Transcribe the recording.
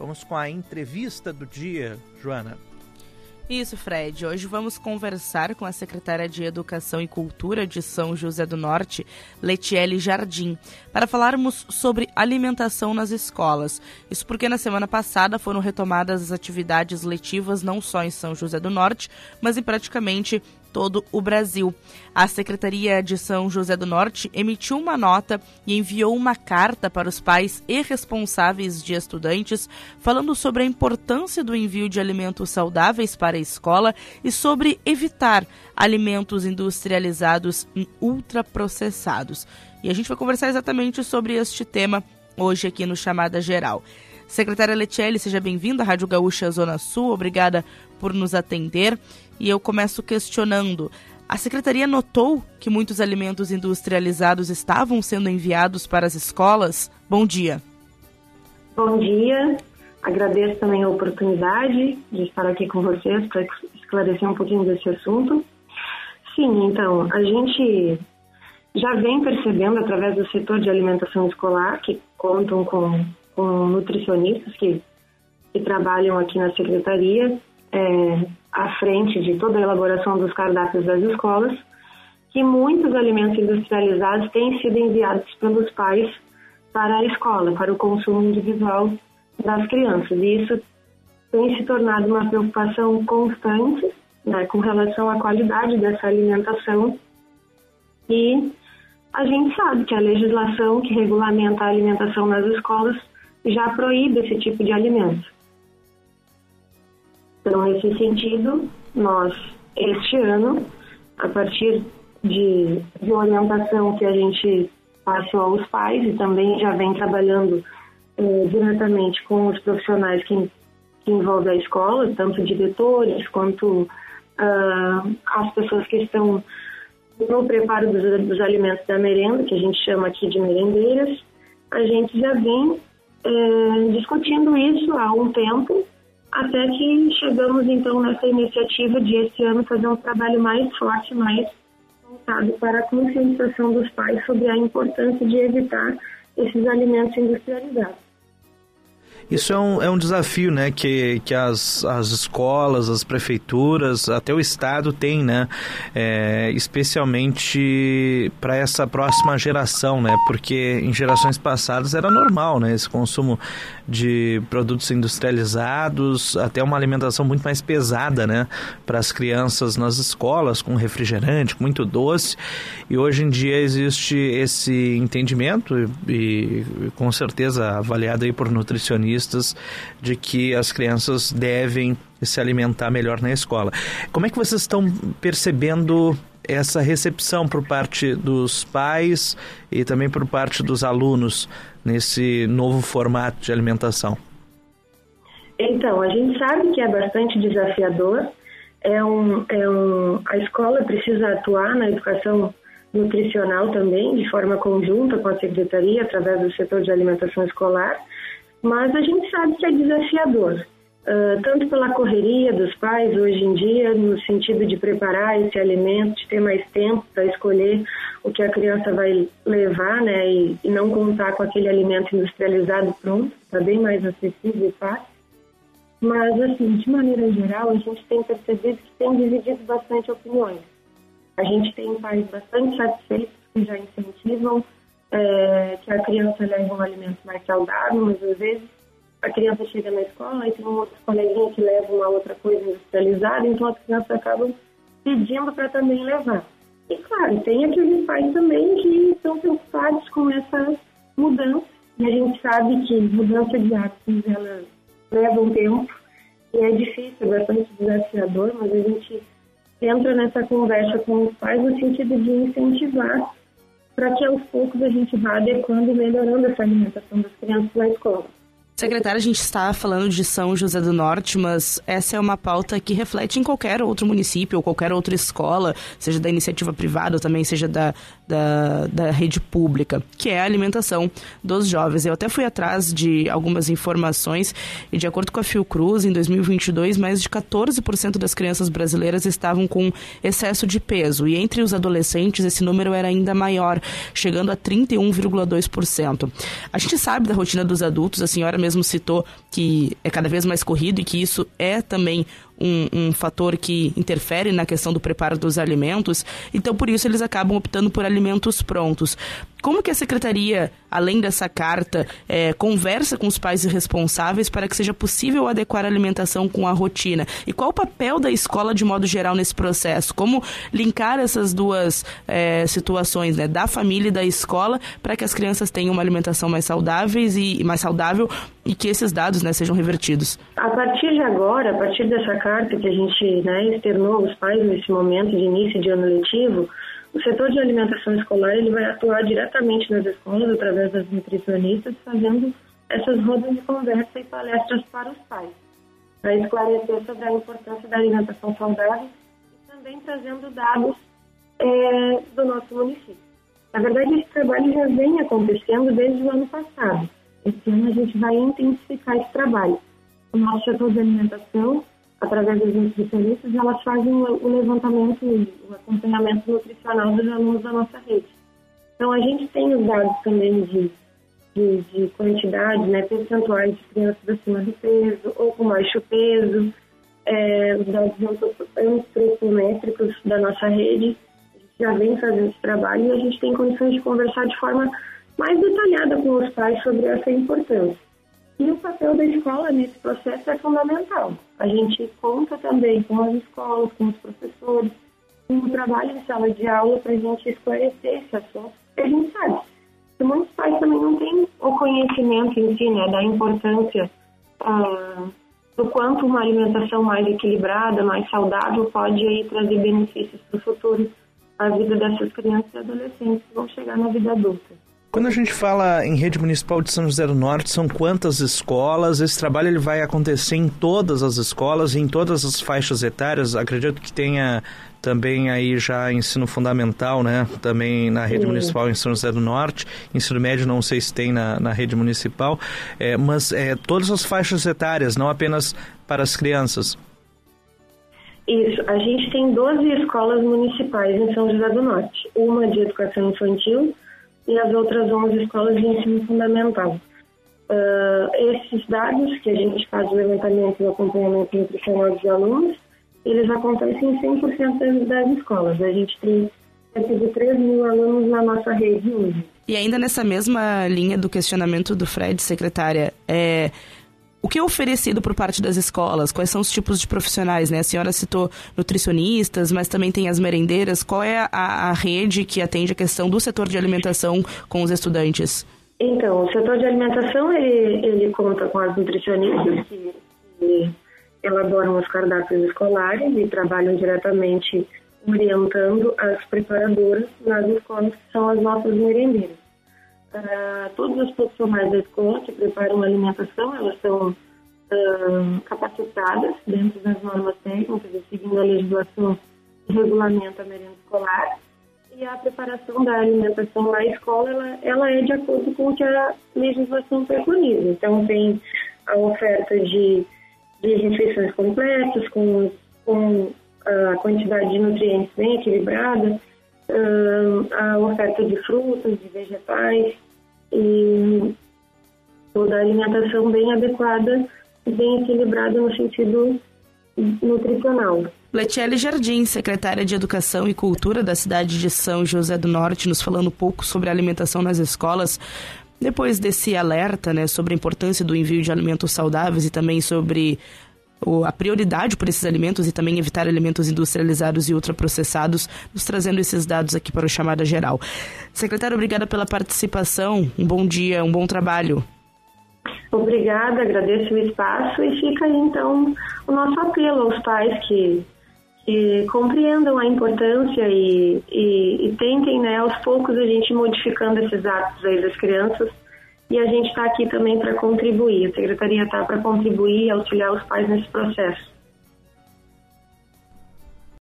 Vamos com a entrevista do dia, Joana. Isso, Fred. Hoje vamos conversar com a secretária de Educação e Cultura de São José do Norte, Letiele Jardim, para falarmos sobre alimentação nas escolas. Isso porque na semana passada foram retomadas as atividades letivas não só em São José do Norte, mas em praticamente todo o Brasil. A Secretaria de São José do Norte emitiu uma nota e enviou uma carta para os pais e responsáveis de estudantes falando sobre a importância do envio de alimentos saudáveis para a escola e sobre evitar alimentos industrializados e ultraprocessados. E a gente vai conversar exatamente sobre este tema hoje aqui no Chamada Geral. Secretária Letiele, seja bem-vinda à Rádio Gaúcha Zona Sul. Obrigada por nos atender. E eu começo questionando. A secretaria notou que muitos alimentos industrializados estavam sendo enviados para as escolas? Bom dia. Bom dia. Agradeço também a oportunidade de estar aqui com vocês para esclarecer um pouquinho desse assunto. Sim, então, a gente já vem percebendo através do setor de alimentação escolar, que contam com com nutricionistas que, que trabalham aqui na secretaria, é, à frente de toda a elaboração dos cardápios das escolas, que muitos alimentos industrializados têm sido enviados pelos pais para a escola, para o consumo individual das crianças. E isso tem se tornado uma preocupação constante né, com relação à qualidade dessa alimentação. E a gente sabe que a legislação que regulamenta a alimentação nas escolas já proíbe esse tipo de alimento. Então, nesse sentido, nós, este ano, a partir de, de orientação que a gente passou aos pais e também já vem trabalhando eh, diretamente com os profissionais que, que envolvem a escola, tanto diretores quanto uh, as pessoas que estão no preparo dos, dos alimentos da merenda, que a gente chama aqui de merendeiras, a gente já vem é, discutindo isso há um tempo, até que chegamos então nessa iniciativa de esse ano fazer um trabalho mais forte, mais voltado para a conscientização dos pais sobre a importância de evitar esses alimentos industrializados. Isso é um, é um desafio, né, que, que as, as escolas, as prefeituras, até o Estado tem, né, é, especialmente para essa próxima geração, né, porque em gerações passadas era normal, né, esse consumo de produtos industrializados, até uma alimentação muito mais pesada, né, para as crianças nas escolas, com refrigerante, com muito doce, e hoje em dia existe esse entendimento e, e com certeza avaliado aí por nutricionistas de que as crianças devem se alimentar melhor na escola. Como é que vocês estão percebendo essa recepção por parte dos pais e também por parte dos alunos nesse novo formato de alimentação? Então, a gente sabe que é bastante desafiador. É um, é um, a escola precisa atuar na educação nutricional também, de forma conjunta com a secretaria, através do setor de alimentação escolar. Mas a gente sabe que é desafiador, uh, tanto pela correria dos pais hoje em dia, no sentido de preparar esse alimento, de ter mais tempo para escolher o que a criança vai levar, né, e, e não contar com aquele alimento industrializado pronto, está bem mais acessível e fácil. Mas, assim, de maneira geral, a gente tem percebido que tem dividido bastante opiniões. A gente tem pais bastante satisfeitos que já incentivam é, que a criança leva um alimento mais saudável, mas às vezes a criança chega na escola e tem um outro coleguinha que leva uma outra coisa industrializada, então as crianças acabam pedindo para também levar. E claro, tem aqueles pais também que estão preocupados com essa mudança, e a gente sabe que mudança de hábitos ela leva um tempo e é difícil, é bastante desafiador, mas a gente entra nessa conversa com os pais no sentido de incentivar para que aos poucos a gente vá adequando e melhorando essa alimentação das crianças na escola. Secretária, a gente está falando de São José do Norte, mas essa é uma pauta que reflete em qualquer outro município ou qualquer outra escola, seja da iniciativa privada ou também seja da, da, da rede pública, que é a alimentação dos jovens. Eu até fui atrás de algumas informações e, de acordo com a Fiocruz, em 2022, mais de 14% das crianças brasileiras estavam com excesso de peso e entre os adolescentes esse número era ainda maior, chegando a 31,2%. A gente sabe da rotina dos adultos, a senhora mesmo mesmo citou que é cada vez mais corrido e que isso é também um, um, fator que interfere na questão do preparo dos alimentos, então por isso eles acabam optando por alimentos prontos. Como que a secretaria, além dessa carta, é, conversa com os pais responsáveis para que seja possível adequar a alimentação com a rotina? E qual o papel da escola de modo geral nesse processo? Como linkar essas duas é, situações, né, da família e da escola, para que as crianças tenham uma alimentação mais saudáveis e mais saudável e que esses dados né, sejam revertidos? A partir de agora, a partir dessa carta que a gente né, externou aos pais nesse momento de início de ano letivo, o setor de alimentação escolar ele vai atuar diretamente nas escolas através das nutricionistas, fazendo essas rodas de conversa e palestras para os pais, para esclarecer sobre a importância da alimentação saudável e também trazendo dados é, do nosso município. Na verdade, esse trabalho já vem acontecendo desde o ano passado. Esse ano a gente vai intensificar esse trabalho. O nosso setor de alimentação através dos nutricionistas, elas fazem o levantamento, o acompanhamento nutricional dos alunos da nossa rede. Então, a gente tem os dados também de, de, de quantidade, né, percentuais de crianças acima do peso ou com baixo peso, é, os dados antropométricos da nossa rede. A gente já vem fazendo esse trabalho e a gente tem condições de conversar de forma mais detalhada com os pais sobre essa importância. E o papel da escola nesse processo é fundamental. A gente conta também com as escolas, com os professores, com o trabalho em sala de aula para a gente esclarecer esse assunto. a gente sabe que muitos pais também não têm o conhecimento em si, né, da importância ah, do quanto uma alimentação mais equilibrada, mais saudável pode aí trazer benefícios para o futuro, a vida dessas crianças e adolescentes que vão chegar na vida adulta. Quando a gente fala em rede municipal de São José do Norte, são quantas escolas? Esse trabalho ele vai acontecer em todas as escolas, em todas as faixas etárias. Acredito que tenha também aí já ensino fundamental, né? Também na rede Sim. municipal em São José do Norte. Ensino médio não sei se tem na, na rede municipal, é, mas é, todas as faixas etárias, não apenas para as crianças. Isso, a gente tem 12 escolas municipais em São José do Norte. Uma de educação infantil, e as outras 11 escolas de ensino fundamental. Uh, esses dados que a gente faz o levantamento e o acompanhamento nutricional dos alunos, eles acontecem em 100% das, escolas. A gente tem cerca de 3 mil alunos na nossa rede hoje. E ainda nessa mesma linha do questionamento do Fred, secretária, é, o que é oferecido por parte das escolas? Quais são os tipos de profissionais? Né? A senhora citou nutricionistas, mas também tem as merendeiras. Qual é a, a rede que atende a questão do setor de alimentação com os estudantes? Então, o setor de alimentação, ele, ele conta com as nutricionistas que, que elaboram os cardápios escolares e trabalham diretamente orientando as preparadoras nas escolas, que são as nossas merendeiras. Uh, todos os profissionais da escola que preparam a alimentação, elas são uh, capacitadas dentro das normas técnicas e seguindo a legislação que regulamenta a merenda escolar. E a preparação da alimentação na escola, ela, ela é de acordo com o que a legislação preconiza. Então, tem a oferta de, de refeições completas, com, com a quantidade de nutrientes bem equilibrada, a oferta de frutas, de vegetais e toda a alimentação bem adequada e bem equilibrada no sentido nutricional. Letiele Jardim, secretária de Educação e Cultura da cidade de São José do Norte, nos falando um pouco sobre alimentação nas escolas. Depois desse alerta né, sobre a importância do envio de alimentos saudáveis e também sobre a prioridade por esses alimentos e também evitar alimentos industrializados e ultraprocessados, nos trazendo esses dados aqui para o Chamada Geral. Secretário, obrigada pela participação. Um bom dia, um bom trabalho. Obrigada, agradeço o espaço e fica aí então o nosso apelo aos pais que, que compreendam a importância e, e, e tentem, né, aos poucos a gente modificando esses hábitos aí das crianças e a gente está aqui também para contribuir. A secretaria está para contribuir e auxiliar os pais nesse processo.